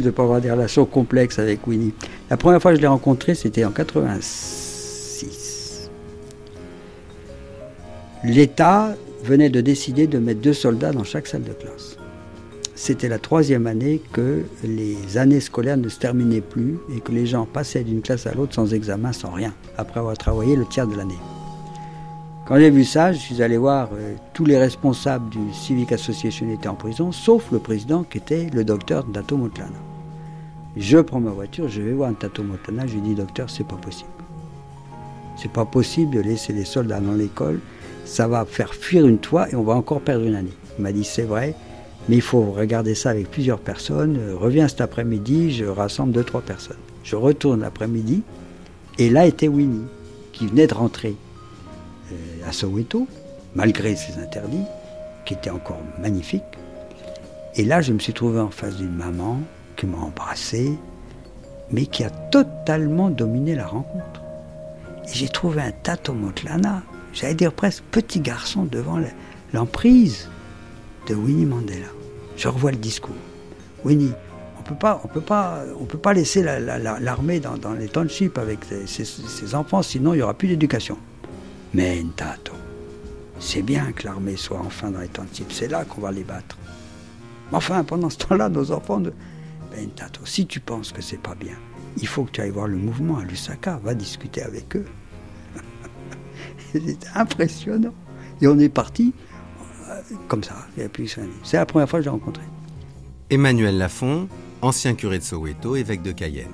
de ne pas avoir des relations complexes avec Winnie. La première fois que je l'ai rencontré, c'était en 86. L'État venait de décider de mettre deux soldats dans chaque salle de classe. C'était la troisième année que les années scolaires ne se terminaient plus et que les gens passaient d'une classe à l'autre sans examen, sans rien, après avoir travaillé le tiers de l'année. Quand j'ai vu ça, je suis allé voir euh, tous les responsables du Civic Association étaient en prison, sauf le président qui était le docteur Dato Motlana. Je prends ma voiture, je vais voir un Motlana, je lui dis docteur, c'est pas possible. C'est pas possible de laisser les soldats dans l'école, ça va faire fuir une toit et on va encore perdre une année. Il m'a dit c'est vrai, mais il faut regarder ça avec plusieurs personnes. Euh, reviens cet après-midi, je rassemble deux, trois personnes. Je retourne l'après-midi, et là était Winnie, qui venait de rentrer à Soweto, malgré ses interdits, qui étaient encore magnifiques. Et là, je me suis trouvé en face d'une maman qui m'a embrassé, mais qui a totalement dominé la rencontre. Et j'ai trouvé un Tato Motlana, j'allais dire presque petit garçon devant l'emprise de Winnie Mandela. Je revois le discours. Winnie, on peut pas, on peut pas, on peut pas laisser l'armée dans, les townships avec ses, enfants, sinon il n'y aura plus d'éducation. Mais Ntato, c'est bien que l'armée soit enfin dans les townships, c'est là qu'on va les battre. Enfin, pendant ce temps-là, nos enfants, de... ben Ntato, si tu penses que c'est pas bien, il faut que tu ailles voir le mouvement à Lusaka, va discuter avec eux. C'était impressionnant. Et on est parti comme ça. C'est la première fois que je l'ai rencontré. Emmanuel Lafont, ancien curé de Soweto, évêque de Cayenne.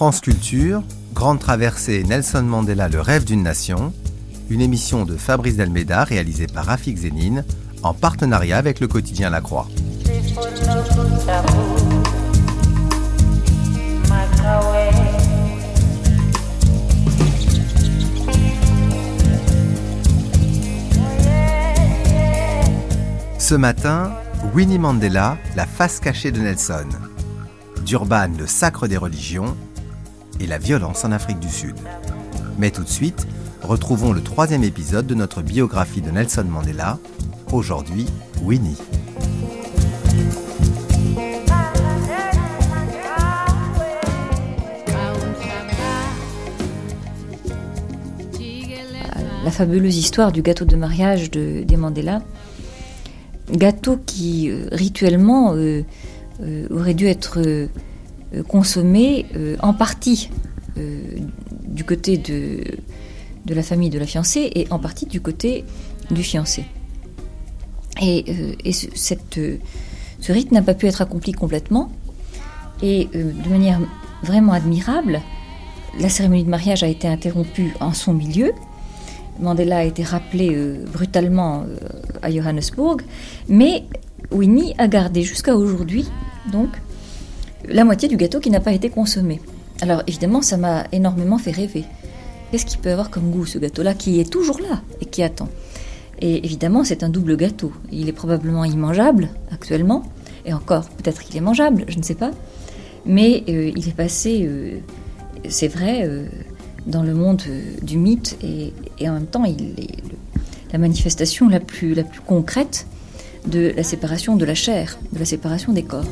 France Culture, Grande Traversée Nelson Mandela, le rêve d'une nation, une émission de Fabrice Delmeda réalisée par Rafik Zénine en partenariat avec le quotidien La Croix. Ce matin, Winnie Mandela, la face cachée de Nelson. Durban, le sacre des religions. Et la violence en Afrique du Sud. Mais tout de suite, retrouvons le troisième épisode de notre biographie de Nelson Mandela. Aujourd'hui, Winnie. La fabuleuse histoire du gâteau de mariage de, des Mandela gâteau qui euh, rituellement euh, euh, aurait dû être consommé en partie du côté de, de la famille de la fiancée et en partie du côté du fiancé. Et, cette, ce rite n'a pas pu être accompli complètement. Et de manière vraiment admirable, la cérémonie de mariage a été interrompue en son milieu Mandela a été rappelé euh, brutalement euh, à Johannesburg, mais Winnie a gardé jusqu'à aujourd'hui donc la moitié du gâteau qui n'a pas été consommé. Alors évidemment, ça m'a énormément fait rêver. Qu'est-ce qu'il peut avoir comme goût ce gâteau-là qui est toujours là et qui attend? Et évidemment, c'est un double gâteau. Il est probablement immangeable actuellement, et encore, peut-être qu'il est mangeable, je ne sais pas. Mais euh, il est passé, c'est vrai, dans le monde du mythe et, en même temps il est la manifestation la plus, la plus concrète de la séparation de la chair, de la séparation des corps.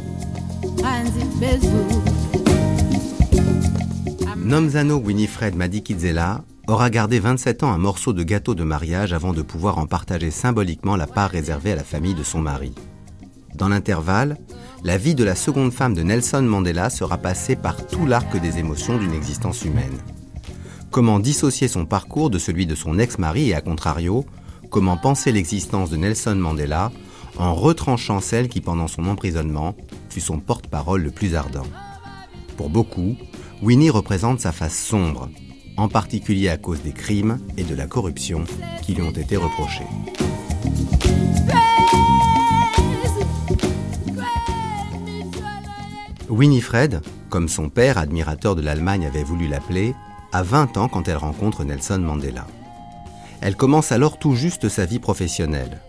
Nomzano Winifred Madikizela aura gardé 27 ans un morceau de gâteau de mariage avant de pouvoir en partager symboliquement la part réservée à la famille de son mari. Dans l'intervalle, la vie de la seconde femme de Nelson Mandela sera passée par tout l'arc des émotions d'une existence humaine. Comment dissocier son parcours de celui de son ex-mari et à contrario, comment penser l'existence de Nelson Mandela en retranchant celle qui, pendant son emprisonnement, fut son porte-parole le plus ardent. Pour beaucoup, Winnie représente sa face sombre, en particulier à cause des crimes et de la corruption qui lui ont été reprochés. Winifred, comme son père, admirateur de l'Allemagne, avait voulu l'appeler, a 20 ans quand elle rencontre Nelson Mandela. Elle commence alors tout juste sa vie professionnelle.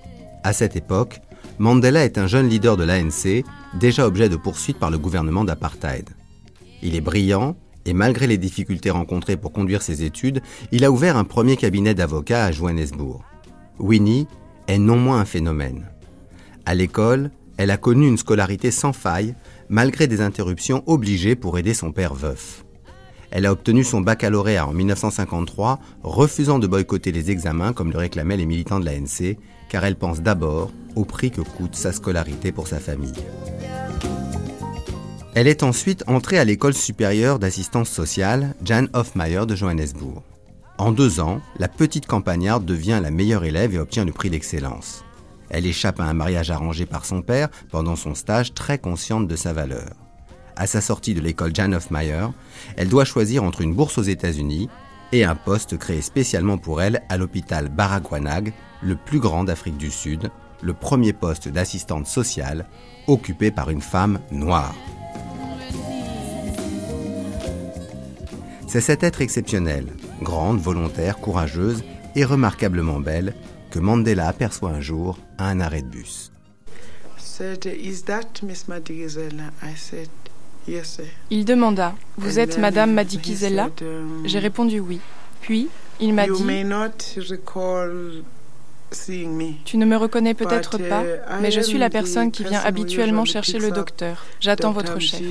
À cette époque, Mandela est un jeune leader de l'ANC, déjà objet de poursuite par le gouvernement d'apartheid. Il est brillant et malgré les difficultés rencontrées pour conduire ses études, il a ouvert un premier cabinet d'avocats à Johannesburg. Winnie est non moins un phénomène. À l'école, elle a connu une scolarité sans faille, malgré des interruptions obligées pour aider son père veuf. Elle a obtenu son baccalauréat en 1953, refusant de boycotter les examens comme le réclamaient les militants de l'ANC, car elle pense d'abord au prix que coûte sa scolarité pour sa famille. Elle est ensuite entrée à l'école supérieure d'assistance sociale Jan Hofmeyer de Johannesburg. En deux ans, la petite campagnarde devient la meilleure élève et obtient le prix d'excellence. Elle échappe à un mariage arrangé par son père pendant son stage, très consciente de sa valeur. À sa sortie de l'école Jan Hofmeyer, elle doit choisir entre une bourse aux États-Unis et un poste créé spécialement pour elle à l'hôpital Baragwanag, le plus grand d'Afrique du Sud, le premier poste d'assistante sociale occupé par une femme noire. C'est cet être exceptionnel, grande, volontaire, courageuse et remarquablement belle, que Mandela aperçoit un jour à un arrêt de bus. Il demanda Vous êtes Madame Madikizela um, J'ai répondu oui. Puis, il m'a dit Tu ne me reconnais peut-être pas, uh, mais je suis la personne qui vient habituellement chercher le docteur. J'attends votre chef.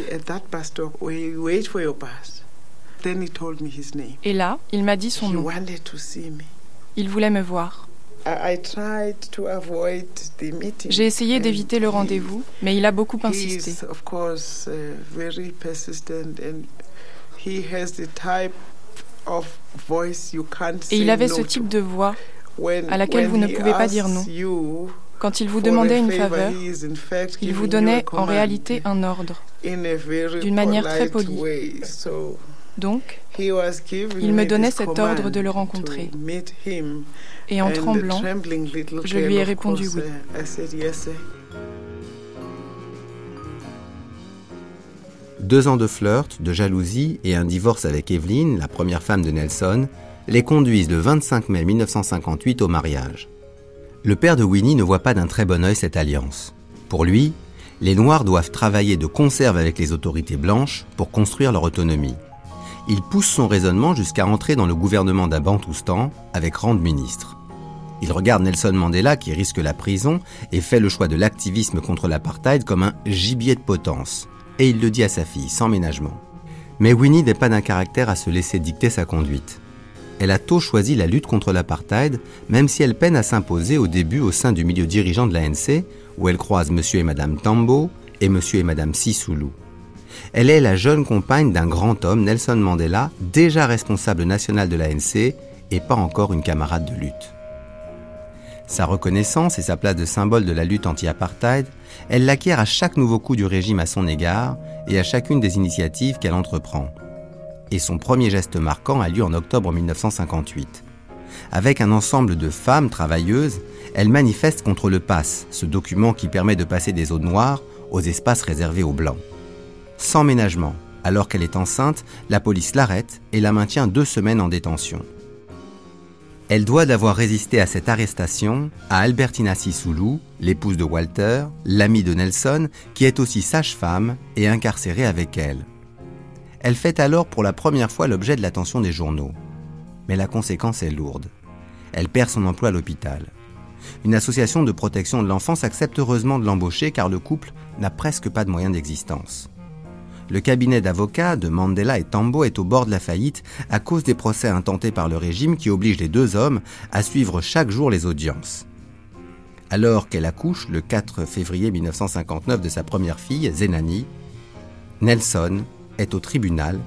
Et là, il m'a dit son nom. Il voulait me voir. J'ai essayé d'éviter le rendez-vous, mais il a beaucoup insisté. Et il avait ce type de voix à laquelle vous ne pouvez pas dire non. Quand il vous demandait une faveur, il vous donnait en réalité un ordre, d'une manière très polie. Donc, il me donnait cet ordre de le rencontrer. Et en tremblant, je lui ai répondu oui. Deux ans de flirt, de jalousie et un divorce avec Evelyn, la première femme de Nelson, les conduisent le 25 mai 1958 au mariage. Le père de Winnie ne voit pas d'un très bon œil cette alliance. Pour lui, les Noirs doivent travailler de conserve avec les autorités blanches pour construire leur autonomie il pousse son raisonnement jusqu'à entrer dans le gouvernement d'Abantoustan avec rang de ministre. Il regarde Nelson Mandela qui risque la prison et fait le choix de l'activisme contre l'apartheid comme un gibier de potence. Et il le dit à sa fille, sans ménagement. Mais Winnie n'est pas d'un caractère à se laisser dicter sa conduite. Elle a tôt choisi la lutte contre l'apartheid, même si elle peine à s'imposer au début au sein du milieu dirigeant de l'ANC, où elle croise monsieur et madame Tambo et monsieur et madame Sissoulou. Elle est la jeune compagne d'un grand homme, Nelson Mandela, déjà responsable national de l'ANC et pas encore une camarade de lutte. Sa reconnaissance et sa place de symbole de la lutte anti-apartheid, elle l'acquiert à chaque nouveau coup du régime à son égard et à chacune des initiatives qu'elle entreprend. Et son premier geste marquant a lieu en octobre 1958. Avec un ensemble de femmes travailleuses, elle manifeste contre le pass, ce document qui permet de passer des zones noires aux espaces réservés aux blancs sans ménagement. Alors qu'elle est enceinte, la police l'arrête et la maintient deux semaines en détention. Elle doit d'avoir résisté à cette arrestation à Albertina Sissoulou, l'épouse de Walter, l'amie de Nelson, qui est aussi sage-femme et incarcérée avec elle. Elle fait alors pour la première fois l'objet de l'attention des journaux. Mais la conséquence est lourde. Elle perd son emploi à l'hôpital. Une association de protection de l'enfance accepte heureusement de l'embaucher car le couple n'a presque pas de moyens d'existence. Le cabinet d'avocats de Mandela et Tambo est au bord de la faillite à cause des procès intentés par le régime qui obligent les deux hommes à suivre chaque jour les audiences. Alors qu'elle accouche le 4 février 1959 de sa première fille, Zenani, Nelson est au tribunal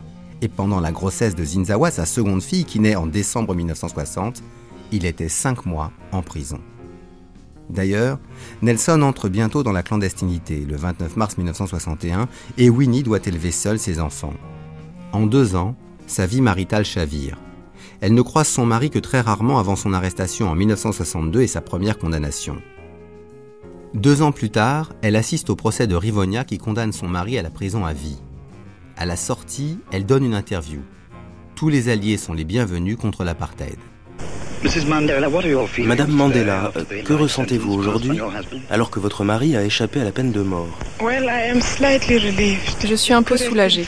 et pendant la grossesse de Zinzawa, sa seconde fille qui naît en décembre 1960, il était cinq mois en prison. D'ailleurs, Nelson entre bientôt dans la clandestinité, le 29 mars 1961, et Winnie doit élever seule ses enfants. En deux ans, sa vie maritale chavire. Elle ne croise son mari que très rarement avant son arrestation en 1962 et sa première condamnation. Deux ans plus tard, elle assiste au procès de Rivonia qui condamne son mari à la prison à vie. À la sortie, elle donne une interview. Tous les alliés sont les bienvenus contre l'apartheid. Madame Mandela, que ressentez-vous aujourd'hui alors que votre mari a échappé à la peine de mort? Je suis un peu soulagée.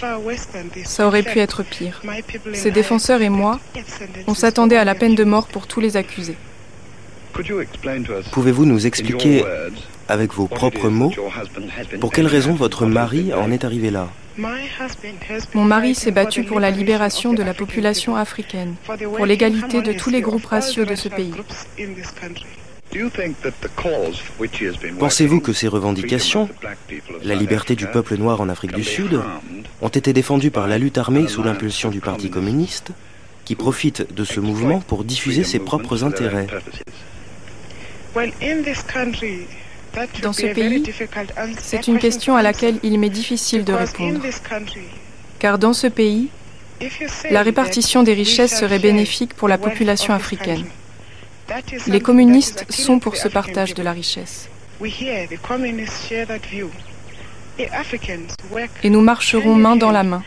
Ça aurait pu être pire. Ses défenseurs et moi, on s'attendait à la peine de mort pour tous les accusés. Pouvez-vous nous expliquer, avec vos propres mots, pour quelle raison votre mari en est arrivé là? Mon mari s'est battu pour la libération de la population africaine, pour l'égalité de tous les groupes raciaux de ce pays. Pensez-vous que ces revendications, la liberté du peuple noir en Afrique du Sud, ont été défendues par la lutte armée sous l'impulsion du Parti communiste, qui profite de ce mouvement pour diffuser ses propres intérêts? Dans ce pays, c'est une question à laquelle il m'est difficile de répondre. Car dans ce pays, la répartition des richesses serait bénéfique pour la population africaine. Les communistes sont pour ce partage de la richesse. Et nous marcherons main dans la main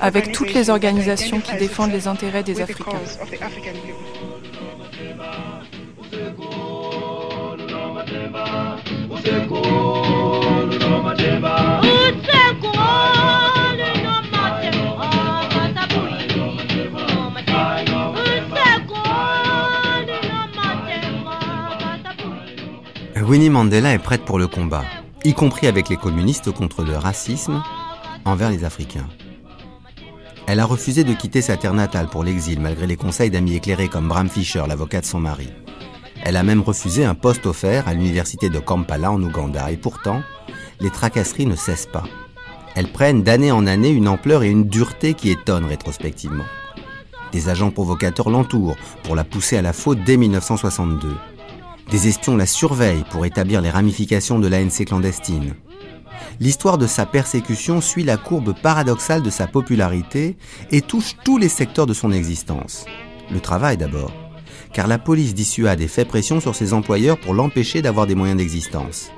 avec toutes les organisations qui défendent les intérêts des Africains. Winnie Mandela est prête pour le combat, y compris avec les communistes contre le racisme envers les Africains. Elle a refusé de quitter sa terre natale pour l'exil malgré les conseils d'amis éclairés comme Bram Fisher, l'avocat de son mari. Elle a même refusé un poste offert à l'université de Kampala en Ouganda. Et pourtant, les tracasseries ne cessent pas. Elles prennent d'année en année une ampleur et une dureté qui étonnent rétrospectivement. Des agents provocateurs l'entourent pour la pousser à la faute dès 1962. Des espions la surveillent pour établir les ramifications de l'ANC clandestine. L'histoire de sa persécution suit la courbe paradoxale de sa popularité et touche tous les secteurs de son existence. Le travail d'abord car la police dissuade et fait pression sur ses employeurs pour l'empêcher d'avoir des moyens d'existence.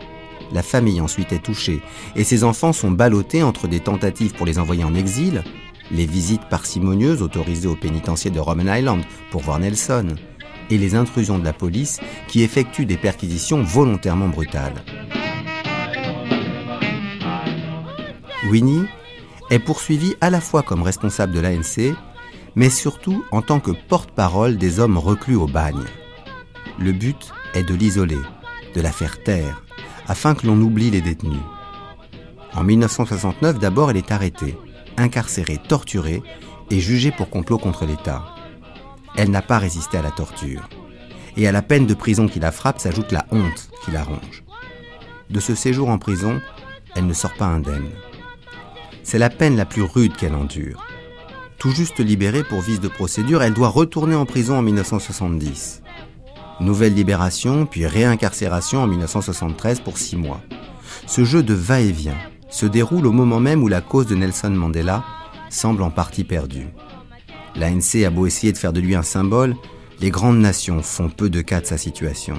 La famille ensuite est touchée et ses enfants sont ballottés entre des tentatives pour les envoyer en exil, les visites parcimonieuses autorisées au pénitencier de Robben Island pour voir Nelson, et les intrusions de la police qui effectuent des perquisitions volontairement brutales. Winnie est poursuivie à la fois comme responsable de l'ANC mais surtout en tant que porte-parole des hommes reclus au bagne. Le but est de l'isoler, de la faire taire, afin que l'on oublie les détenus. En 1969, d'abord, elle est arrêtée, incarcérée, torturée et jugée pour complot contre l'État. Elle n'a pas résisté à la torture. Et à la peine de prison qui la frappe s'ajoute la honte qui la ronge. De ce séjour en prison, elle ne sort pas indemne. C'est la peine la plus rude qu'elle endure. Tout juste libérée pour vice de procédure, elle doit retourner en prison en 1970. Nouvelle libération, puis réincarcération en 1973 pour six mois. Ce jeu de va-et-vient se déroule au moment même où la cause de Nelson Mandela semble en partie perdue. L'ANC a beau essayer de faire de lui un symbole, les grandes nations font peu de cas de sa situation.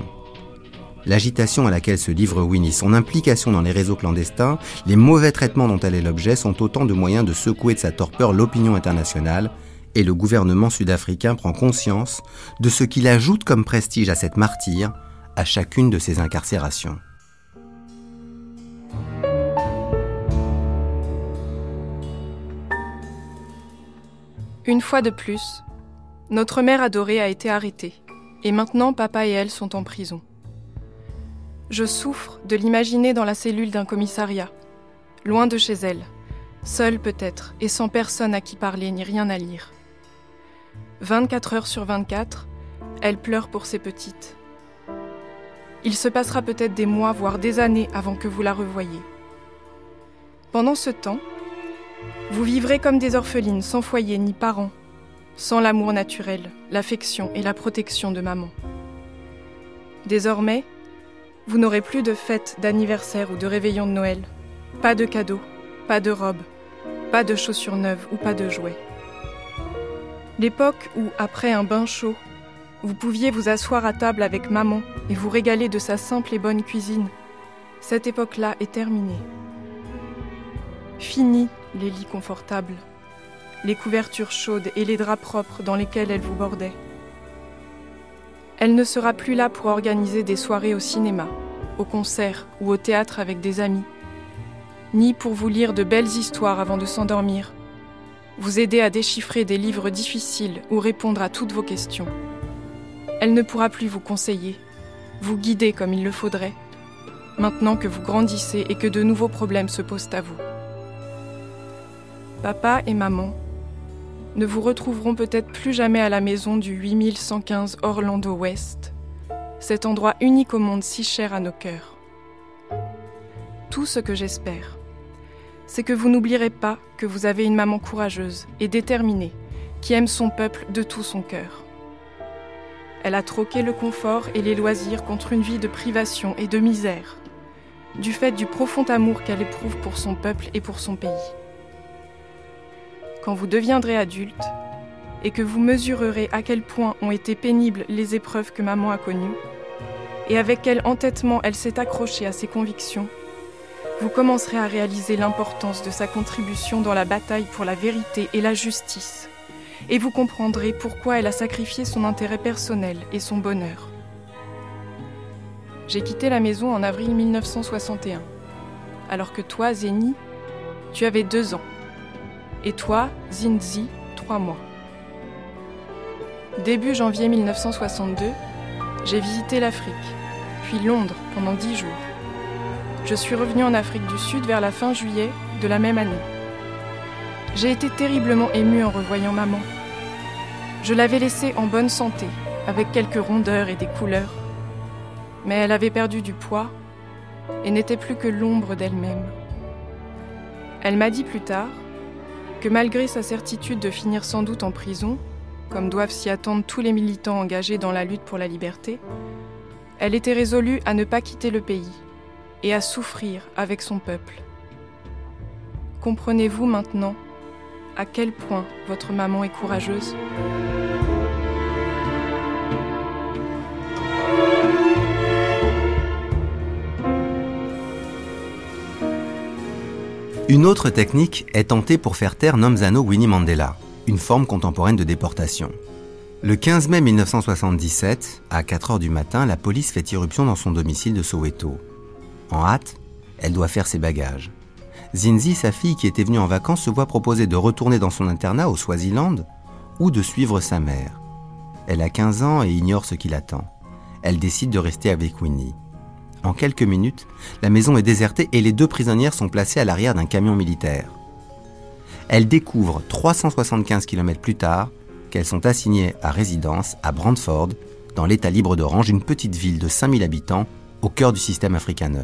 L'agitation à laquelle se livre Winnie, son implication dans les réseaux clandestins, les mauvais traitements dont elle est l'objet sont autant de moyens de secouer de sa torpeur l'opinion internationale, et le gouvernement sud-africain prend conscience de ce qu'il ajoute comme prestige à cette martyre à chacune de ses incarcérations. Une fois de plus, notre mère adorée a été arrêtée, et maintenant papa et elle sont en prison. Je souffre de l'imaginer dans la cellule d'un commissariat, loin de chez elle, seule peut-être, et sans personne à qui parler ni rien à lire. 24 heures sur 24, elle pleure pour ses petites. Il se passera peut-être des mois, voire des années avant que vous la revoyiez. Pendant ce temps, vous vivrez comme des orphelines, sans foyer ni parents, sans l'amour naturel, l'affection et la protection de maman. Désormais, vous n'aurez plus de fêtes d'anniversaire ou de réveillon de Noël. Pas de cadeaux, pas de robes, pas de chaussures neuves ou pas de jouets. L'époque où, après un bain chaud, vous pouviez vous asseoir à table avec maman et vous régaler de sa simple et bonne cuisine, cette époque-là est terminée. Fini les lits confortables, les couvertures chaudes et les draps propres dans lesquels elle vous bordait. Elle ne sera plus là pour organiser des soirées au cinéma, au concert ou au théâtre avec des amis, ni pour vous lire de belles histoires avant de s'endormir, vous aider à déchiffrer des livres difficiles ou répondre à toutes vos questions. Elle ne pourra plus vous conseiller, vous guider comme il le faudrait, maintenant que vous grandissez et que de nouveaux problèmes se posent à vous. Papa et maman ne vous retrouveront peut-être plus jamais à la maison du 8115 Orlando West, cet endroit unique au monde si cher à nos cœurs. Tout ce que j'espère, c'est que vous n'oublierez pas que vous avez une maman courageuse et déterminée qui aime son peuple de tout son cœur. Elle a troqué le confort et les loisirs contre une vie de privation et de misère, du fait du profond amour qu'elle éprouve pour son peuple et pour son pays. Quand vous deviendrez adulte et que vous mesurerez à quel point ont été pénibles les épreuves que maman a connues, et avec quel entêtement elle s'est accrochée à ses convictions, vous commencerez à réaliser l'importance de sa contribution dans la bataille pour la vérité et la justice et vous comprendrez pourquoi elle a sacrifié son intérêt personnel et son bonheur. J'ai quitté la maison en avril 1961, alors que toi, Zeni, tu avais deux ans, et toi, Zinzi, trois mois. Début janvier 1962, j'ai visité l'Afrique, puis Londres pendant dix jours. Je suis revenu en Afrique du Sud vers la fin juillet de la même année. J'ai été terriblement ému en revoyant maman. Je l'avais laissée en bonne santé, avec quelques rondeurs et des couleurs. Mais elle avait perdu du poids et n'était plus que l'ombre d'elle-même. Elle m'a dit plus tard que malgré sa certitude de finir sans doute en prison, comme doivent s'y attendre tous les militants engagés dans la lutte pour la liberté, elle était résolue à ne pas quitter le pays et à souffrir avec son peuple. Comprenez-vous maintenant à quel point votre maman est courageuse? Une autre technique est tentée pour faire taire Nomzano Winnie Mandela, une forme contemporaine de déportation. Le 15 mai 1977, à 4 heures du matin, la police fait irruption dans son domicile de Soweto. En hâte, elle doit faire ses bagages. Zinzi, sa fille qui était venue en vacances, se voit proposer de retourner dans son internat au Swaziland ou de suivre sa mère. Elle a 15 ans et ignore ce qui l'attend. Elle décide de rester avec Winnie. En quelques minutes, la maison est désertée et les deux prisonnières sont placées à l'arrière d'un camion militaire. Elle découvre 375 km plus tard qu'elles sont assignées à résidence à Brantford, dans l'État libre d'Orange, une petite ville de 5000 habitants au cœur du système africaner.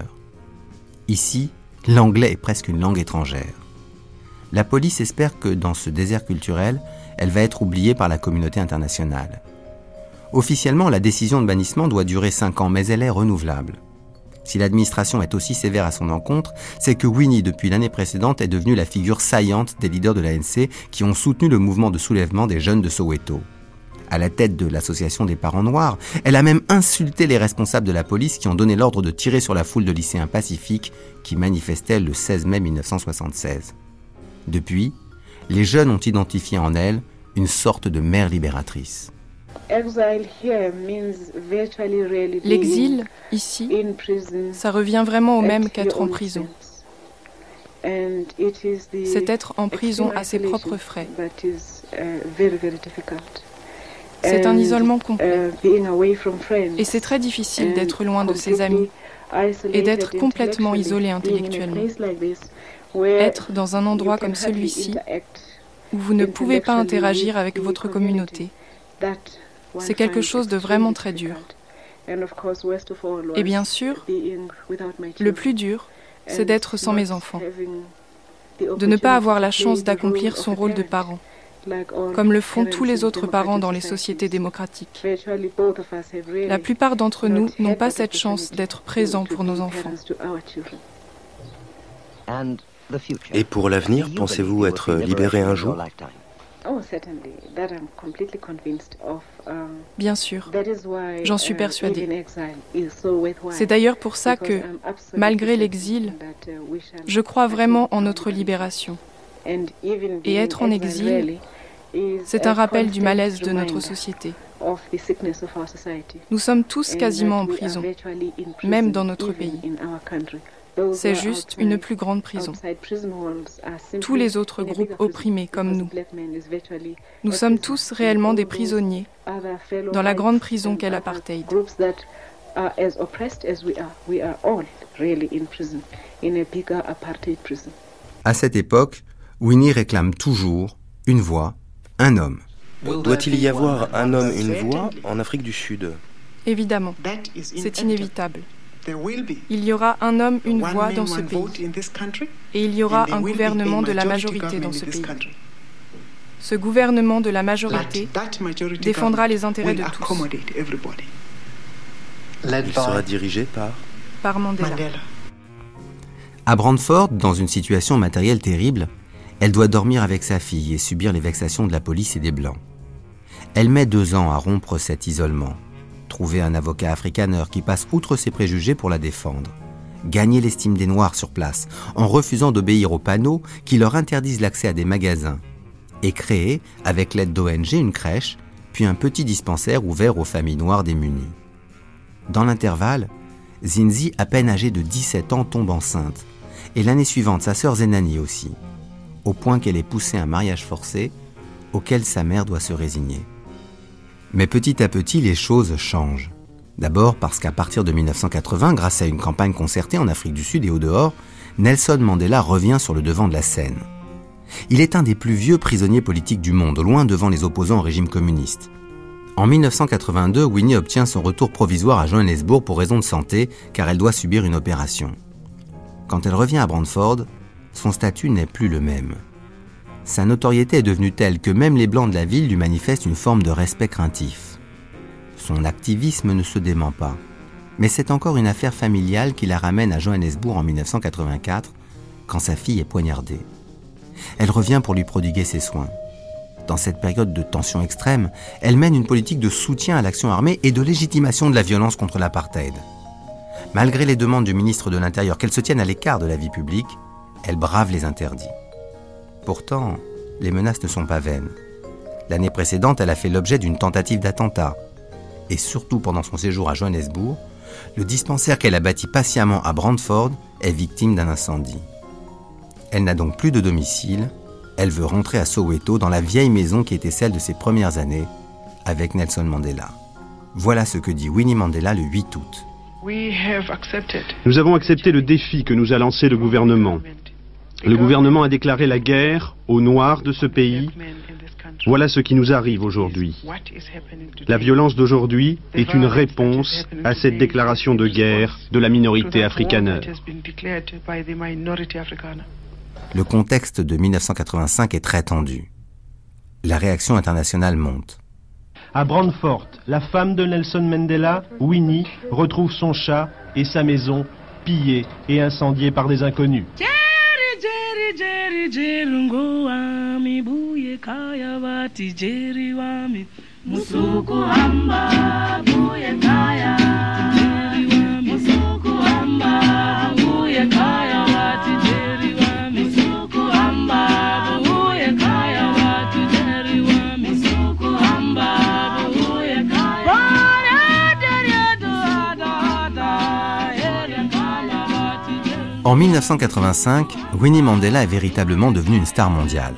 Ici, l'anglais est presque une langue étrangère. La police espère que dans ce désert culturel, elle va être oubliée par la communauté internationale. Officiellement, la décision de bannissement doit durer 5 ans, mais elle est renouvelable. Si l'administration est aussi sévère à son encontre, c'est que Winnie, depuis l'année précédente, est devenue la figure saillante des leaders de l'ANC qui ont soutenu le mouvement de soulèvement des jeunes de Soweto. À la tête de l'association des parents noirs, elle a même insulté les responsables de la police qui ont donné l'ordre de tirer sur la foule de lycéens pacifiques qui manifestaient le 16 mai 1976. Depuis, les jeunes ont identifié en elle une sorte de mère libératrice. L'exil, ici, ça revient vraiment au même qu'être en prison. C'est être en prison à ses propres frais. C'est un isolement complet. Uh, et c'est très difficile d'être loin de ses amis et d'être complètement isolé intellectuellement. Être dans un endroit comme celui-ci, où vous ne pouvez pas interagir avec votre communauté, c'est quelque chose de vraiment très dur. Et bien sûr, le plus dur, c'est d'être sans mes enfants, de ne pas avoir la chance d'accomplir son rôle de parent comme le font tous les autres parents dans les sociétés démocratiques. La plupart d'entre nous n'ont pas cette chance d'être présents pour nos enfants. Et pour l'avenir, pensez-vous être libéré un jour? Bien sûr, j'en suis persuadée. C'est d'ailleurs pour ça que, malgré l'exil, je crois vraiment en notre libération. Et être en exil, c'est un rappel du malaise de notre société. Nous sommes tous quasiment en prison, même dans notre pays. C'est juste une plus grande prison. Tous les autres groupes opprimés comme nous. Nous sommes tous réellement des prisonniers dans la grande prison qu'est l'apartheid. À cette époque, Winnie réclame toujours une voix, un homme. Doit-il y avoir un homme, une voix en Afrique du Sud? Évidemment, c'est inévitable. Il y aura un homme, une voix dans ce pays. Et il y aura un gouvernement de la majorité dans ce pays. Ce gouvernement de la majorité défendra les intérêts de tous. Il sera dirigé par Par Mandela. À Brantford, dans une situation matérielle terrible, elle doit dormir avec sa fille et subir les vexations de la police et des Blancs. Elle met deux ans à rompre cet isolement trouver un avocat africaneur qui passe outre ses préjugés pour la défendre. Gagner l'estime des Noirs sur place en refusant d'obéir aux panneaux qui leur interdisent l'accès à des magasins. Et créer, avec l'aide d'ONG, une crèche, puis un petit dispensaire ouvert aux familles noires démunies. Dans l'intervalle, Zinzi, à peine âgée de 17 ans, tombe enceinte. Et l'année suivante, sa sœur Zenani aussi. Au point qu'elle est poussée à un mariage forcé auquel sa mère doit se résigner. Mais petit à petit, les choses changent. D'abord parce qu'à partir de 1980, grâce à une campagne concertée en Afrique du Sud et au dehors, Nelson Mandela revient sur le devant de la scène. Il est un des plus vieux prisonniers politiques du monde, loin devant les opposants au régime communiste. En 1982, Winnie obtient son retour provisoire à Johannesburg pour raison de santé, car elle doit subir une opération. Quand elle revient à Brantford, son statut n'est plus le même. Sa notoriété est devenue telle que même les Blancs de la ville lui manifestent une forme de respect craintif. Son activisme ne se dément pas. Mais c'est encore une affaire familiale qui la ramène à Johannesburg en 1984, quand sa fille est poignardée. Elle revient pour lui prodiguer ses soins. Dans cette période de tension extrême, elle mène une politique de soutien à l'action armée et de légitimation de la violence contre l'apartheid. Malgré les demandes du ministre de l'Intérieur qu'elle se tienne à l'écart de la vie publique, elle brave les interdits. Pourtant, les menaces ne sont pas vaines. L'année précédente, elle a fait l'objet d'une tentative d'attentat. Et surtout pendant son séjour à Johannesburg, le dispensaire qu'elle a bâti patiemment à Brantford est victime d'un incendie. Elle n'a donc plus de domicile, elle veut rentrer à Soweto dans la vieille maison qui était celle de ses premières années avec Nelson Mandela. Voilà ce que dit Winnie Mandela le 8 août. Nous avons accepté le défi que nous a lancé le gouvernement. Le gouvernement a déclaré la guerre aux Noirs de ce pays. Voilà ce qui nous arrive aujourd'hui. La violence d'aujourd'hui est une réponse à cette déclaration de guerre de la minorité africaine. Le contexte de 1985 est très tendu. La réaction internationale monte. À Brantford, la femme de Nelson Mandela, Winnie, retrouve son chat et sa maison pillés et incendiés par des inconnus. Jeri jerungo wami buye kaya vati jeri wami. Musuku hamba En 1985, Winnie Mandela est véritablement devenue une star mondiale.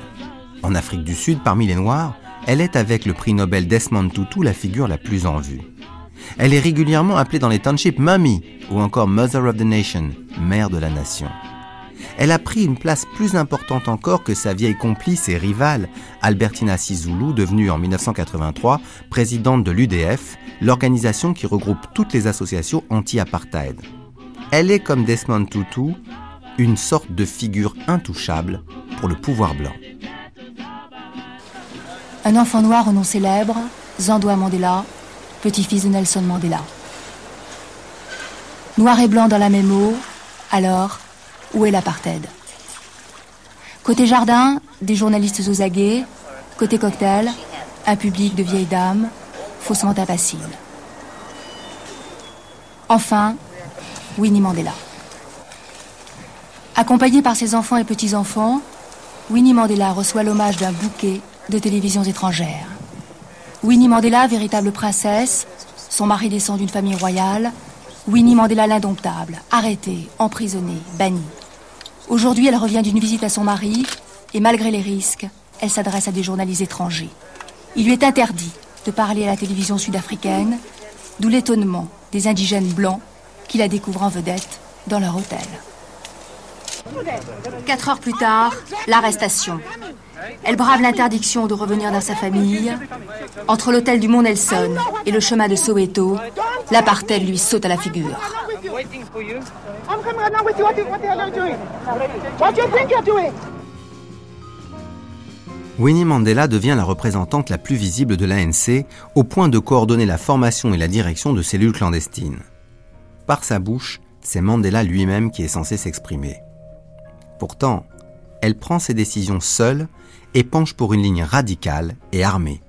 En Afrique du Sud, parmi les Noirs, elle est avec le prix Nobel Desmond Tutu la figure la plus en vue. Elle est régulièrement appelée dans les townships Mummy ou encore Mother of the Nation, mère de la nation. Elle a pris une place plus importante encore que sa vieille complice et rivale, Albertina Sisulu, devenue en 1983 présidente de l'UDF, l'organisation qui regroupe toutes les associations anti-apartheid. Elle est comme Desmond Tutu, une sorte de figure intouchable pour le pouvoir blanc. Un enfant noir au nom célèbre, Zandwa Mandela, petit-fils de Nelson Mandela. Noir et blanc dans la même eau, alors, où est l'apartheid? Côté jardin, des journalistes aux aguets, côté cocktail, un public de vieilles dames, faussement impassibles. Enfin, Winnie Mandela. Accompagnée par ses enfants et petits-enfants, Winnie Mandela reçoit l'hommage d'un bouquet de télévisions étrangères. Winnie Mandela, véritable princesse, son mari descend d'une famille royale, Winnie Mandela l'indomptable, arrêtée, emprisonnée, bannie. Aujourd'hui, elle revient d'une visite à son mari et malgré les risques, elle s'adresse à des journalistes étrangers. Il lui est interdit de parler à la télévision sud-africaine, d'où l'étonnement des indigènes blancs qui la découvrent en vedette dans leur hôtel. Quatre heures plus tard, l'arrestation. Elle brave l'interdiction de revenir dans sa famille. Entre l'hôtel du Mont Nelson et le chemin de Soweto, l'apartheid lui saute à la figure. Winnie Mandela devient la représentante la plus visible de l'ANC au point de coordonner la formation et la direction de cellules clandestines. Par sa bouche, c'est Mandela lui-même qui est censé s'exprimer. Pourtant, elle prend ses décisions seule et penche pour une ligne radicale et armée.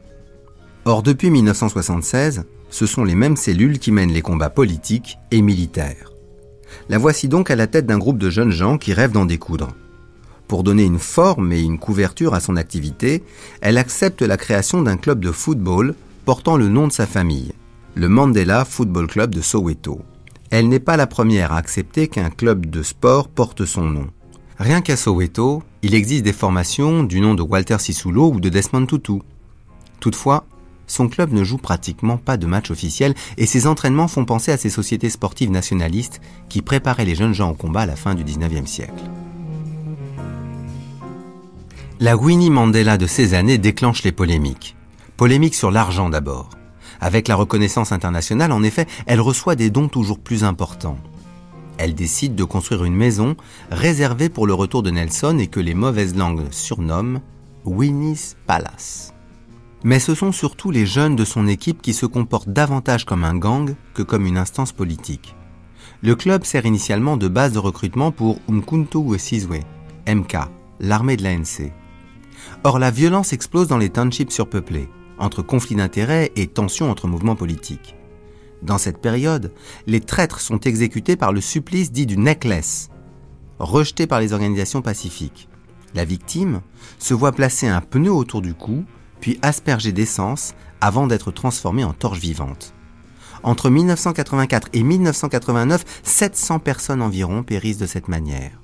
Or, depuis 1976, ce sont les mêmes cellules qui mènent les combats politiques et militaires. La voici donc à la tête d'un groupe de jeunes gens qui rêvent d'en découdre. Pour donner une forme et une couverture à son activité, elle accepte la création d'un club de football portant le nom de sa famille, le Mandela Football Club de Soweto. Elle n'est pas la première à accepter qu'un club de sport porte son nom. Rien qu'à Soweto, il existe des formations du nom de Walter Sisulu ou de Desmond Tutu. Toutefois, son club ne joue pratiquement pas de matchs officiels et ses entraînements font penser à ces sociétés sportives nationalistes qui préparaient les jeunes gens au combat à la fin du 19e siècle. La Winnie Mandela de ces années déclenche les polémiques. Polémiques sur l'argent d'abord. Avec la reconnaissance internationale, en effet, elle reçoit des dons toujours plus importants. Elle décide de construire une maison réservée pour le retour de Nelson et que les mauvaises langues surnomment Winnie's Palace. Mais ce sont surtout les jeunes de son équipe qui se comportent davantage comme un gang que comme une instance politique. Le club sert initialement de base de recrutement pour Umkhonto Wesizwe, MK, l'armée de l'ANC. Or, la violence explose dans les townships surpeuplés, entre conflits d'intérêts et tensions entre mouvements politiques. Dans cette période, les traîtres sont exécutés par le supplice dit du necklace, rejeté par les organisations pacifiques. La victime se voit placer un pneu autour du cou, puis asperger d'essence avant d'être transformée en torche vivante. Entre 1984 et 1989, 700 personnes environ périssent de cette manière.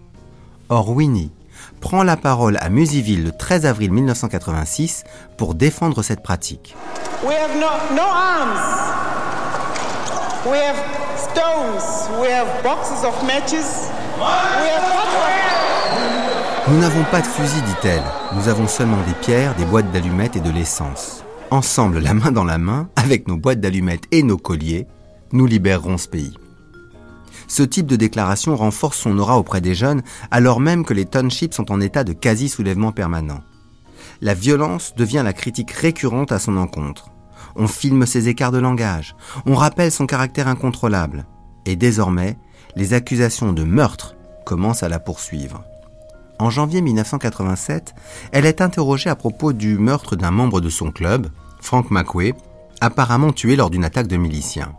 Or Winnie, prend la parole à Musiville le 13 avril 1986 pour défendre cette pratique. Nous n'avons pas de fusil, dit-elle. Nous avons seulement des pierres, des boîtes d'allumettes et de l'essence. Ensemble, la main dans la main, avec nos boîtes d'allumettes et nos colliers, nous libérerons ce pays. Ce type de déclaration renforce son aura auprès des jeunes, alors même que les townships sont en état de quasi-soulèvement permanent. La violence devient la critique récurrente à son encontre. On filme ses écarts de langage, on rappelle son caractère incontrôlable, et désormais, les accusations de meurtre commencent à la poursuivre. En janvier 1987, elle est interrogée à propos du meurtre d'un membre de son club, Frank McWay, apparemment tué lors d'une attaque de miliciens.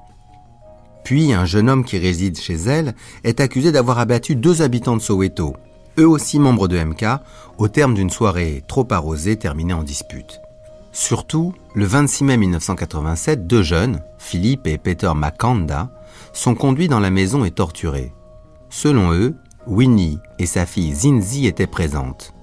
Puis un jeune homme qui réside chez elle est accusé d'avoir abattu deux habitants de Soweto, eux aussi membres de MK, au terme d'une soirée trop arrosée terminée en dispute. Surtout, le 26 mai 1987, deux jeunes, Philippe et Peter Makanda, sont conduits dans la maison et torturés. Selon eux, Winnie et sa fille Zinzi étaient présentes.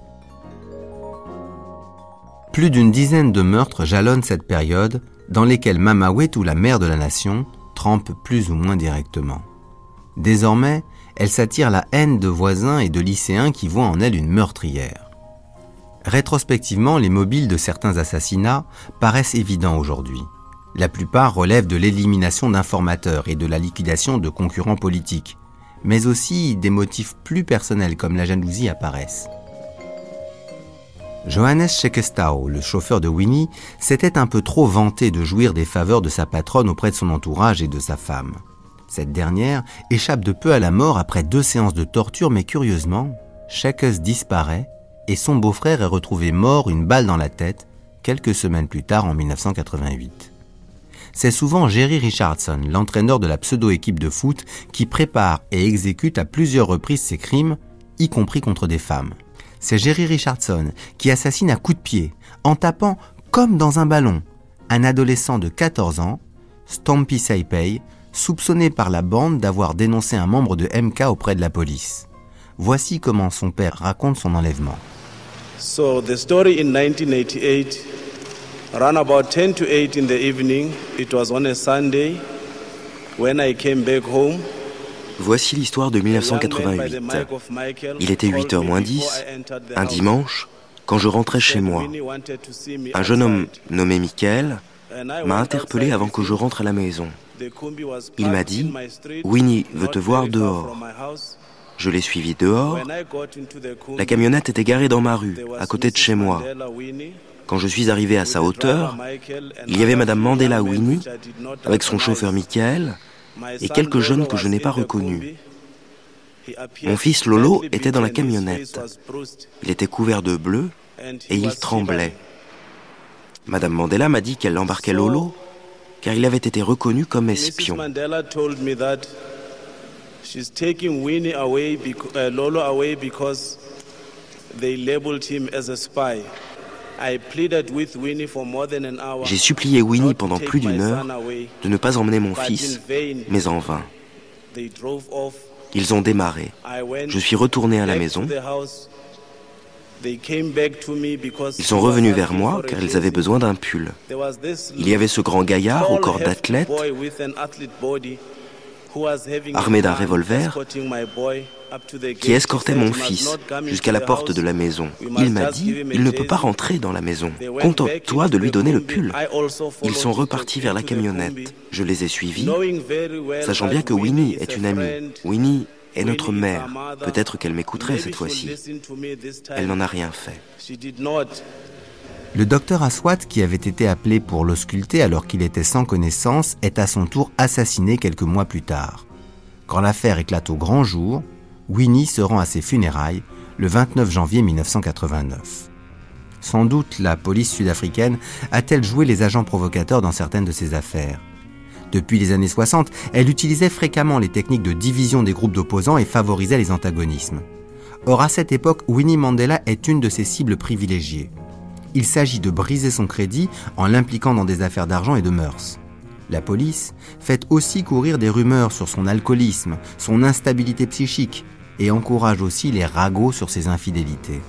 Plus d'une dizaine de meurtres jalonnent cette période dans lesquels Mama Wetu, la mère de la nation, trempe plus ou moins directement. Désormais, elle s'attire la haine de voisins et de lycéens qui voient en elle une meurtrière. Rétrospectivement, les mobiles de certains assassinats paraissent évidents aujourd'hui. La plupart relèvent de l'élimination d'informateurs et de la liquidation de concurrents politiques, mais aussi des motifs plus personnels comme la jalousie apparaissent. Johannes Schekestau, le chauffeur de Winnie, s'était un peu trop vanté de jouir des faveurs de sa patronne auprès de son entourage et de sa femme. Cette dernière échappe de peu à la mort après deux séances de torture, mais curieusement, Shekes disparaît et son beau-frère est retrouvé mort une balle dans la tête quelques semaines plus tard en 1988. C'est souvent Jerry Richardson, l'entraîneur de la pseudo-équipe de foot, qui prépare et exécute à plusieurs reprises ses crimes, y compris contre des femmes c'est Jerry Richardson qui assassine à coups de pied, en tapant comme dans un ballon, un adolescent de 14 ans, Stompy Saipei, soupçonné par la bande d'avoir dénoncé un membre de MK auprès de la police. Voici comment son père raconte son enlèvement. So the story in 1988, around about 10 to 8 in the evening, it was on a Sunday. Voici l'histoire de 1988. Il était 8h moins 10, un dimanche, quand je rentrais chez moi. Un jeune homme nommé Michael m'a interpellé avant que je rentre à la maison. Il m'a dit, Winnie veut te voir dehors. Je l'ai suivi dehors. La camionnette était garée dans ma rue, à côté de chez moi. Quand je suis arrivé à sa hauteur, il y avait Madame Mandela Winnie, avec son chauffeur Michael, et quelques jeunes que je n'ai pas reconnus. Mon fils Lolo était dans la camionnette. Il était couvert de bleu et il tremblait. Madame Mandela m'a dit qu'elle embarquait Lolo car il avait été reconnu comme espion. J'ai supplié Winnie pendant plus d'une heure de ne pas emmener mon fils, mais en vain. Ils ont démarré. Je suis retourné à la maison. Ils sont revenus vers moi car ils avaient besoin d'un pull. Il y avait ce grand gaillard au corps d'athlète, armé d'un revolver, qui escortait mon fils jusqu'à la porte de la maison. Il m'a dit, il ne peut pas rentrer dans la maison. Contente-toi de lui donner le pull. Ils sont repartis vers la camionnette. Je les ai suivis, sachant bien que Winnie est une amie. Winnie est notre mère. Peut-être qu'elle m'écouterait cette fois-ci. Elle n'en a rien fait. Le docteur Aswat, qui avait été appelé pour l'ausculter alors qu'il était sans connaissance, est à son tour assassiné quelques mois plus tard. Quand l'affaire éclate au grand jour, Winnie se rend à ses funérailles le 29 janvier 1989. Sans doute la police sud-africaine a-t-elle joué les agents provocateurs dans certaines de ses affaires. Depuis les années 60, elle utilisait fréquemment les techniques de division des groupes d'opposants et favorisait les antagonismes. Or, à cette époque, Winnie Mandela est une de ses cibles privilégiées. Il s'agit de briser son crédit en l'impliquant dans des affaires d'argent et de mœurs. La police fait aussi courir des rumeurs sur son alcoolisme, son instabilité psychique, et encourage aussi les ragots sur ses infidélités.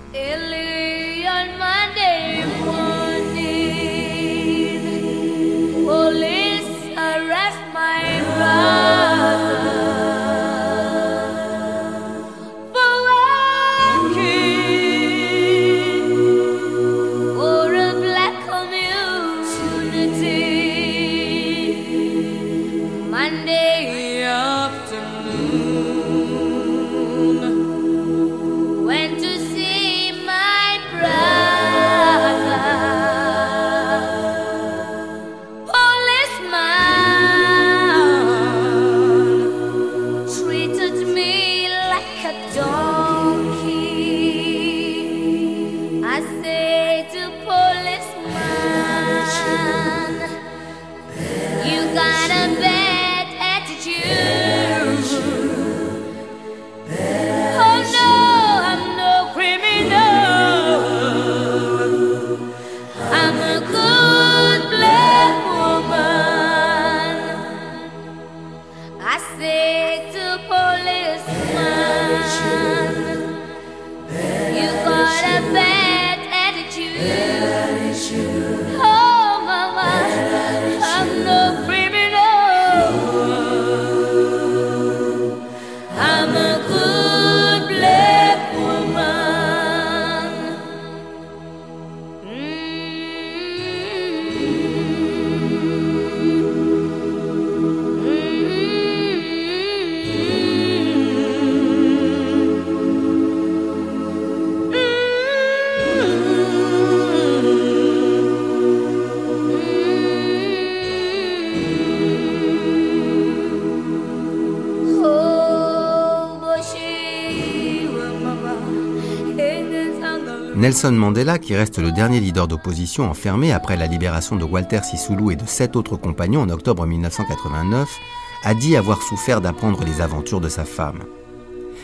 Nelson Mandela, qui reste le dernier leader d'opposition enfermé après la libération de Walter Sisulu et de sept autres compagnons en octobre 1989, a dit avoir souffert d'apprendre les aventures de sa femme.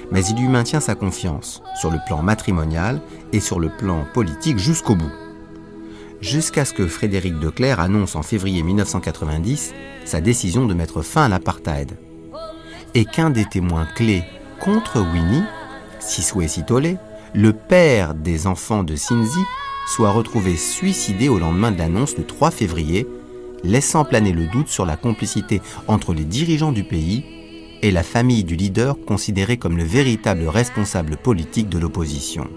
Mais il lui maintient sa confiance sur le plan matrimonial et sur le plan politique jusqu'au bout. Jusqu'à ce que Frédéric Declerc annonce en février 1990 sa décision de mettre fin à l'apartheid. Et qu'un des témoins clés contre Winnie, Siswe Sitole, le père des enfants de Sinzi soit retrouvé suicidé au lendemain de l'annonce le 3 février, laissant planer le doute sur la complicité entre les dirigeants du pays et la famille du leader considéré comme le véritable responsable politique de l'opposition.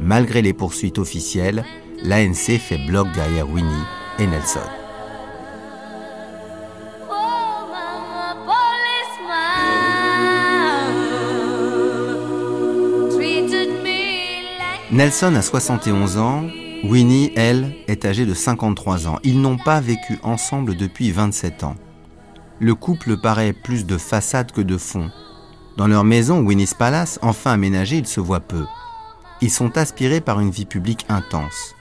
Malgré les poursuites officielles, l'ANC fait bloc derrière Winnie et Nelson. Nelson a 71 ans, Winnie, elle, est âgée de 53 ans. Ils n'ont pas vécu ensemble depuis 27 ans. Le couple paraît plus de façade que de fond. Dans leur maison, Winnie's Palace, enfin aménagée, ils se voient peu. Ils sont aspirés par une vie publique intense.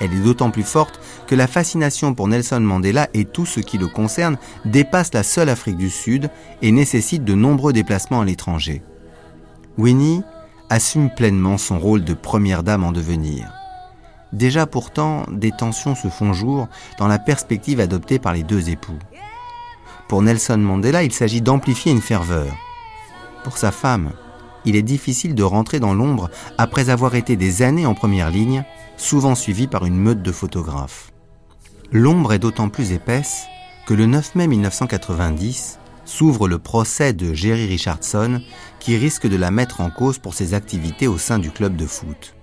Elle est d'autant plus forte que la fascination pour Nelson Mandela et tout ce qui le concerne dépasse la seule Afrique du Sud et nécessite de nombreux déplacements à l'étranger. Winnie assume pleinement son rôle de première dame en devenir. Déjà pourtant, des tensions se font jour dans la perspective adoptée par les deux époux. Pour Nelson Mandela, il s'agit d'amplifier une ferveur. Pour sa femme, il est difficile de rentrer dans l'ombre après avoir été des années en première ligne, souvent suivi par une meute de photographes. L'ombre est d'autant plus épaisse que le 9 mai 1990 s'ouvre le procès de Jerry Richardson qui risque de la mettre en cause pour ses activités au sein du club de foot.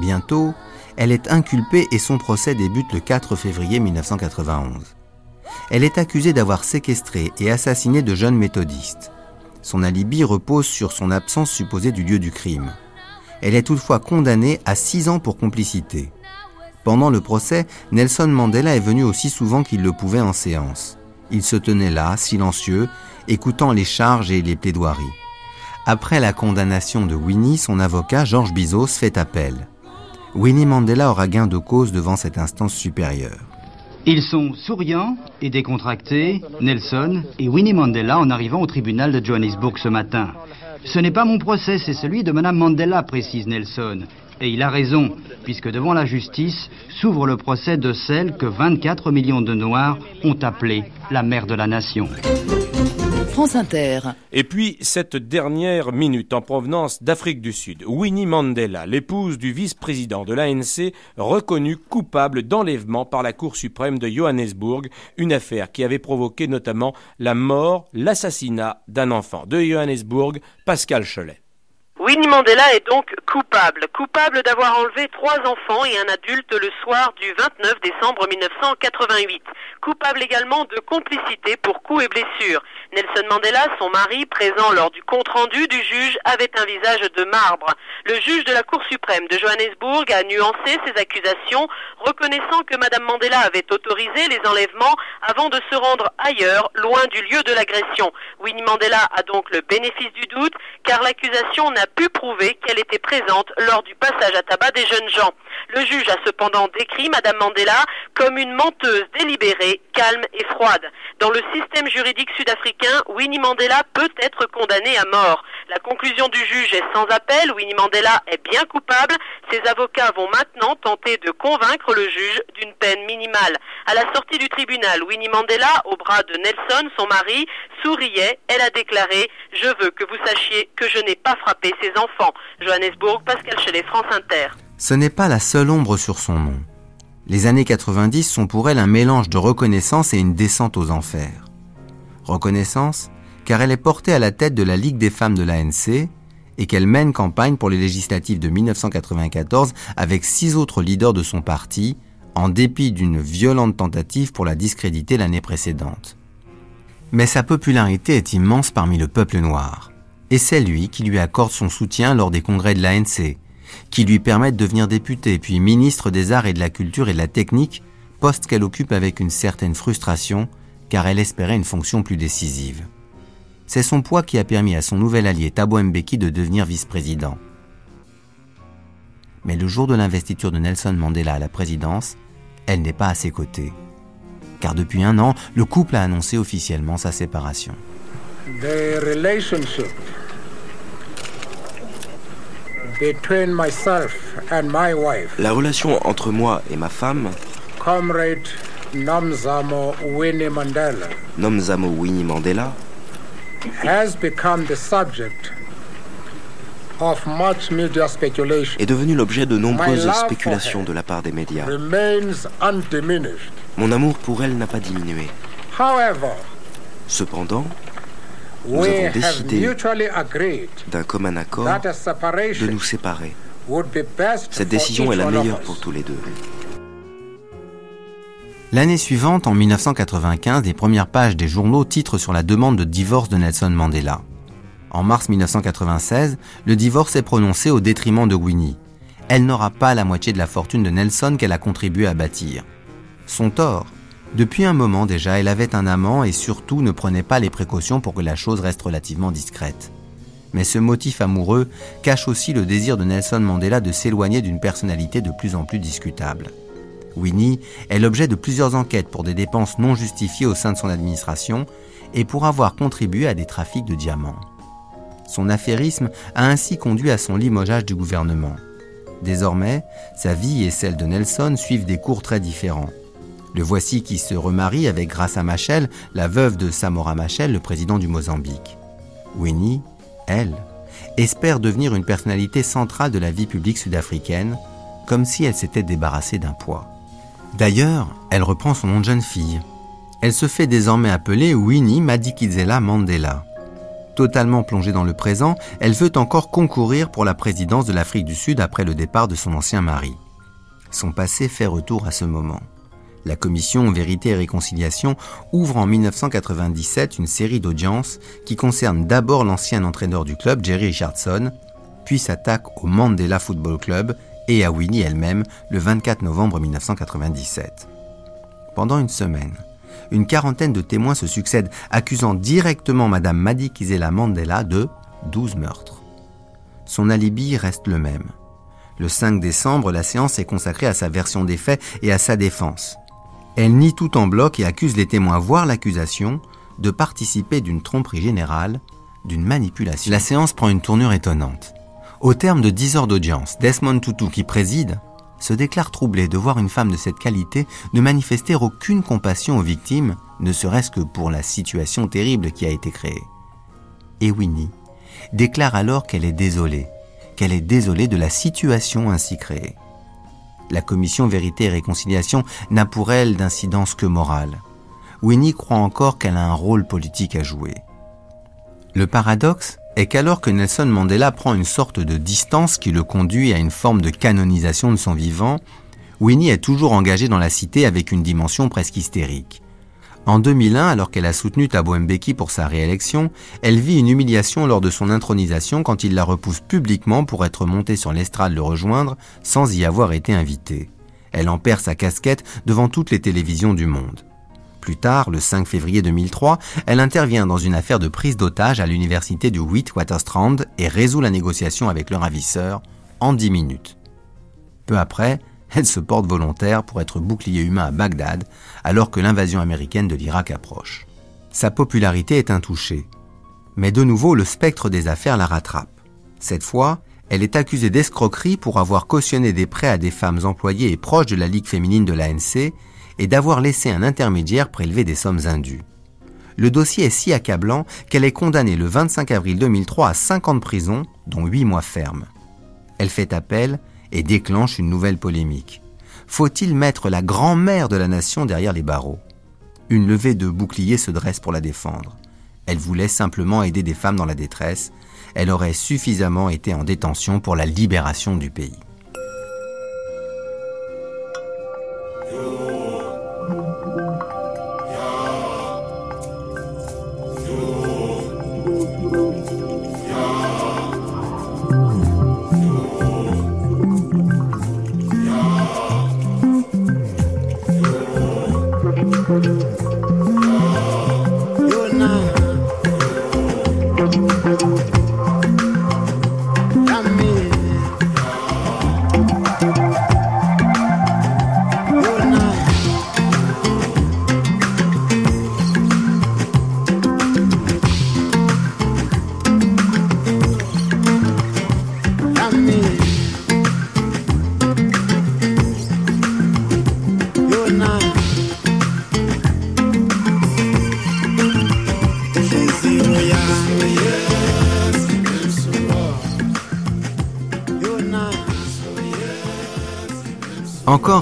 Bientôt, elle est inculpée et son procès débute le 4 février 1991. Elle est accusée d'avoir séquestré et assassiné de jeunes méthodistes. Son alibi repose sur son absence supposée du lieu du crime. Elle est toutefois condamnée à six ans pour complicité. Pendant le procès, Nelson Mandela est venu aussi souvent qu'il le pouvait en séance. Il se tenait là, silencieux, écoutant les charges et les plaidoiries. Après la condamnation de Winnie, son avocat, Georges Bizos, fait appel. Winnie Mandela aura gain de cause devant cette instance supérieure. Ils sont souriants et décontractés, Nelson et Winnie Mandela, en arrivant au tribunal de Johannesburg ce matin. Ce n'est pas mon procès, c'est celui de Madame Mandela, précise Nelson. Et il a raison, puisque devant la justice s'ouvre le procès de celle que 24 millions de Noirs ont appelée la mère de la nation. Et puis, cette dernière minute en provenance d'Afrique du Sud. Winnie Mandela, l'épouse du vice-président de l'ANC, reconnue coupable d'enlèvement par la Cour suprême de Johannesburg, une affaire qui avait provoqué notamment la mort, l'assassinat d'un enfant. De Johannesburg, Pascal Cholet. Winnie Mandela est donc coupable, coupable d'avoir enlevé trois enfants et un adulte le soir du 29 décembre 1988, coupable également de complicité pour coups et blessures. Nelson Mandela, son mari, présent lors du compte-rendu du juge, avait un visage de marbre. Le juge de la Cour suprême de Johannesburg a nuancé ses accusations, reconnaissant que Madame Mandela avait autorisé les enlèvements avant de se rendre ailleurs, loin du lieu de l'agression. Winnie Mandela a donc le bénéfice du doute, car l'accusation n'a pu prouver qu'elle était présente lors du passage à tabac des jeunes gens. Le juge a cependant décrit Madame Mandela comme une menteuse délibérée, calme et froide. Dans le système juridique sud-africain, Winnie Mandela peut être condamnée à mort. La conclusion du juge est sans appel. Winnie Mandela est bien coupable. Ses avocats vont maintenant tenter de convaincre le juge d'une peine minimale. À la sortie du tribunal, Winnie Mandela, au bras de Nelson, son mari, souriait. Elle a déclaré Je veux que vous sachiez que je n'ai pas frappé enfants. Johannesburg, Pascal. Ce n'est pas la seule ombre sur son nom. Les années 90 sont pour elle un mélange de reconnaissance et une descente aux enfers. Reconnaissance, car elle est portée à la tête de la Ligue des femmes de l'ANC et qu'elle mène campagne pour les législatives de 1994 avec six autres leaders de son parti, en dépit d'une violente tentative pour la discréditer l'année précédente. Mais sa popularité est immense parmi le peuple noir, et c'est lui qui lui accorde son soutien lors des congrès de l'ANC, qui lui permettent de devenir député puis ministre des Arts et de la Culture et de la Technique, poste qu'elle occupe avec une certaine frustration car elle espérait une fonction plus décisive. C'est son poids qui a permis à son nouvel allié Thabo Mbeki de devenir vice-président. Mais le jour de l'investiture de Nelson Mandela à la présidence, elle n'est pas à ses côtés. Car depuis un an, le couple a annoncé officiellement sa séparation. La relation entre moi et ma femme, comrade Nomzamo Winnie Mandela, Nomzamo Winnie Mandela, has become the subject of much media speculation. est devenu l'objet de nombreuses speculations de la part des médias. Remains undiminished Mon amour pour elle n'a pas diminué. Cependant, nous avons décidé d'un commun accord de nous séparer. Cette décision est la meilleure pour tous les deux. L'année suivante, en 1995, les premières pages des journaux titrent sur la demande de divorce de Nelson Mandela. En mars 1996, le divorce est prononcé au détriment de Winnie. Elle n'aura pas la moitié de la fortune de Nelson qu'elle a contribué à bâtir. Son tort Depuis un moment déjà, elle avait un amant et surtout ne prenait pas les précautions pour que la chose reste relativement discrète. Mais ce motif amoureux cache aussi le désir de Nelson Mandela de s'éloigner d'une personnalité de plus en plus discutable. Winnie est l'objet de plusieurs enquêtes pour des dépenses non justifiées au sein de son administration et pour avoir contribué à des trafics de diamants. Son affairisme a ainsi conduit à son limogeage du gouvernement. Désormais, sa vie et celle de Nelson suivent des cours très différents. Le voici qui se remarie avec Graça Machel, la veuve de Samora Machel, le président du Mozambique. Winnie, elle, espère devenir une personnalité centrale de la vie publique sud-africaine, comme si elle s'était débarrassée d'un poids. D'ailleurs, elle reprend son nom de jeune fille. Elle se fait désormais appeler Winnie Madikizela Mandela. Totalement plongée dans le présent, elle veut encore concourir pour la présidence de l'Afrique du Sud après le départ de son ancien mari. Son passé fait retour à ce moment. La commission Vérité et Réconciliation ouvre en 1997 une série d'audiences qui concernent d'abord l'ancien entraîneur du club, Jerry Richardson, puis s'attaque au Mandela Football Club et à Winnie elle-même le 24 novembre 1997. Pendant une semaine, une quarantaine de témoins se succèdent, accusant directement Madame Madikizela Mandela de 12 meurtres. Son alibi reste le même. Le 5 décembre, la séance est consacrée à sa version des faits et à sa défense. Elle nie tout en bloc et accuse les témoins, voire l'accusation, de participer d'une tromperie générale, d'une manipulation. La séance prend une tournure étonnante. Au terme de 10 heures d'audience, Desmond Tutu, qui préside, se déclare troublé de voir une femme de cette qualité ne manifester aucune compassion aux victimes, ne serait-ce que pour la situation terrible qui a été créée. Et Winnie déclare alors qu'elle est désolée, qu'elle est désolée de la situation ainsi créée. La commission Vérité et Réconciliation n'a pour elle d'incidence que morale. Winnie croit encore qu'elle a un rôle politique à jouer. Le paradoxe est qu'alors que Nelson Mandela prend une sorte de distance qui le conduit à une forme de canonisation de son vivant, Winnie est toujours engagée dans la cité avec une dimension presque hystérique. En 2001, alors qu'elle a soutenu Thabo Mbeki pour sa réélection, elle vit une humiliation lors de son intronisation quand il la repousse publiquement pour être montée sur l'estrade le rejoindre sans y avoir été invitée. Elle en perd sa casquette devant toutes les télévisions du monde. Plus tard, le 5 février 2003, elle intervient dans une affaire de prise d'otage à l'université du Witwatersrand et résout la négociation avec le ravisseur en 10 minutes. Peu après, elle se porte volontaire pour être bouclier humain à Bagdad alors que l'invasion américaine de l'Irak approche. Sa popularité est intouchée. Mais de nouveau, le spectre des affaires la rattrape. Cette fois, elle est accusée d'escroquerie pour avoir cautionné des prêts à des femmes employées et proches de la Ligue féminine de l'ANC et d'avoir laissé un intermédiaire prélever des sommes indues. Le dossier est si accablant qu'elle est condamnée le 25 avril 2003 à 5 ans de prison, dont 8 mois fermes. Elle fait appel et déclenche une nouvelle polémique. Faut-il mettre la grand-mère de la nation derrière les barreaux? Une levée de boucliers se dresse pour la défendre. Elle voulait simplement aider des femmes dans la détresse. Elle aurait suffisamment été en détention pour la libération du pays.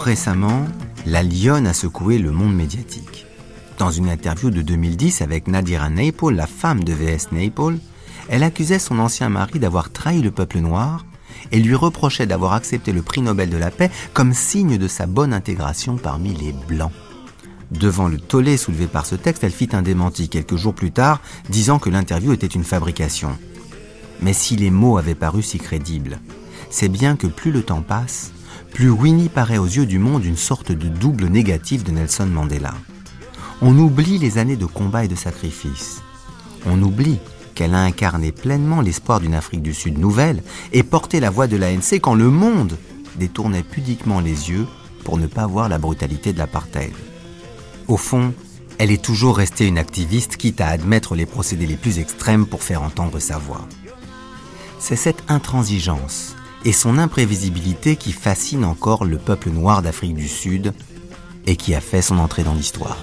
Récemment, la lionne a secoué le monde médiatique. Dans une interview de 2010 avec Nadira Naples, la femme de V.S. Naples, elle accusait son ancien mari d'avoir trahi le peuple noir et lui reprochait d'avoir accepté le prix Nobel de la paix comme signe de sa bonne intégration parmi les Blancs. Devant le tollé soulevé par ce texte, elle fit un démenti quelques jours plus tard, disant que l'interview était une fabrication. Mais si les mots avaient paru si crédibles, c'est bien que plus le temps passe, plus Winnie paraît aux yeux du monde une sorte de double négatif de Nelson Mandela. On oublie les années de combat et de sacrifice. On oublie qu'elle a incarné pleinement l'espoir d'une Afrique du Sud nouvelle et porté la voix de l'ANC quand le monde détournait pudiquement les yeux pour ne pas voir la brutalité de l'apartheid. Au fond, elle est toujours restée une activiste quitte à admettre les procédés les plus extrêmes pour faire entendre sa voix. C'est cette intransigeance et son imprévisibilité qui fascine encore le peuple noir d'Afrique du Sud et qui a fait son entrée dans l'histoire.